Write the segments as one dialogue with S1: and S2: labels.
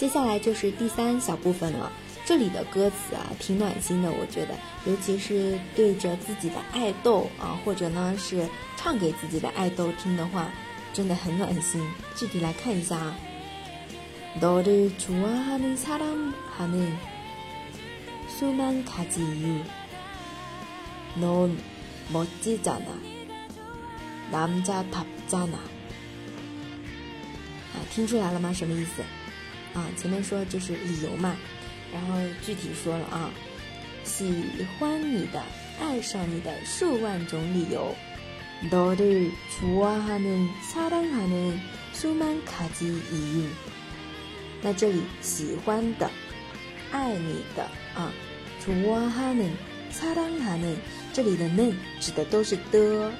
S1: 接下来就是第三小部分了。这里的歌词啊，挺暖心的，我觉得，尤其是对着自己的爱豆啊，或者呢是唱给自己的爱豆听的话，真的很暖心。具体来看一下啊，너를좋아하는사랑하는수만가지유넌멋지잖아남자답잖아啊，听出来了吗？什么意思？ 啊，前面说就是理由嘛。然后具体说了啊，喜欢你的，爱上你的数万种理由。너를좋아하는사랑하는수만가지이유那这里喜欢的，爱你的啊，좋아하는사랑하는这里的는指的都是的，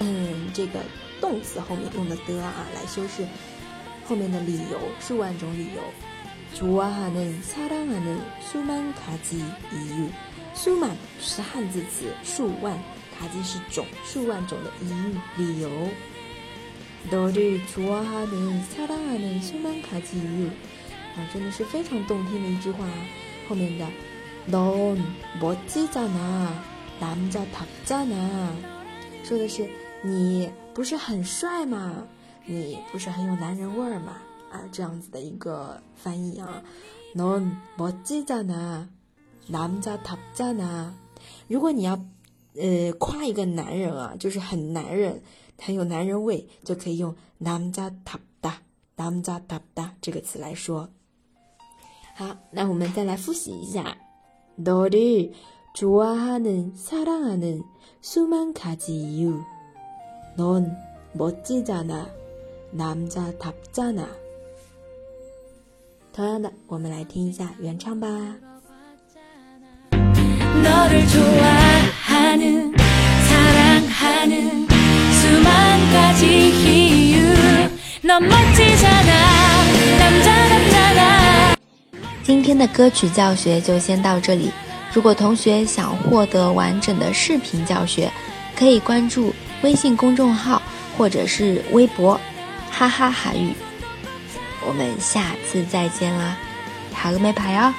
S1: 嗯，这个动词后面用的的啊来修饰 后面的理由，数万种理由。좋아하는사랑하는수만가지이 유， 수만是汉字词，数万，가지是种，数万种的이유理由。너를좋아하는사랑하는수만가지이 유， 啊，真的是非常动听的一句话。后面的넌멋지잖아남자답잖아说的是你不是很帅吗？ 你不是很有男人味儿吗？啊，这样子的一个翻译啊，넌멋지잖아남자답잖아如果你要呃夸一个男人啊，就是很男人，很有男人味，就可以用남자답다남자답다这个词来说。好，那我们再来复习一下，너를좋아하는사랑하는수만가지이유넌멋지잖아 남자답잖아同样的，我们来听一下原唱吧。今天的歌曲教学就先到这里。如果同学想获得完整的视频教学，可以关注微信公众号或者是微博“ 哈哈韩语”。我们下次再见啦，好了没牌哦！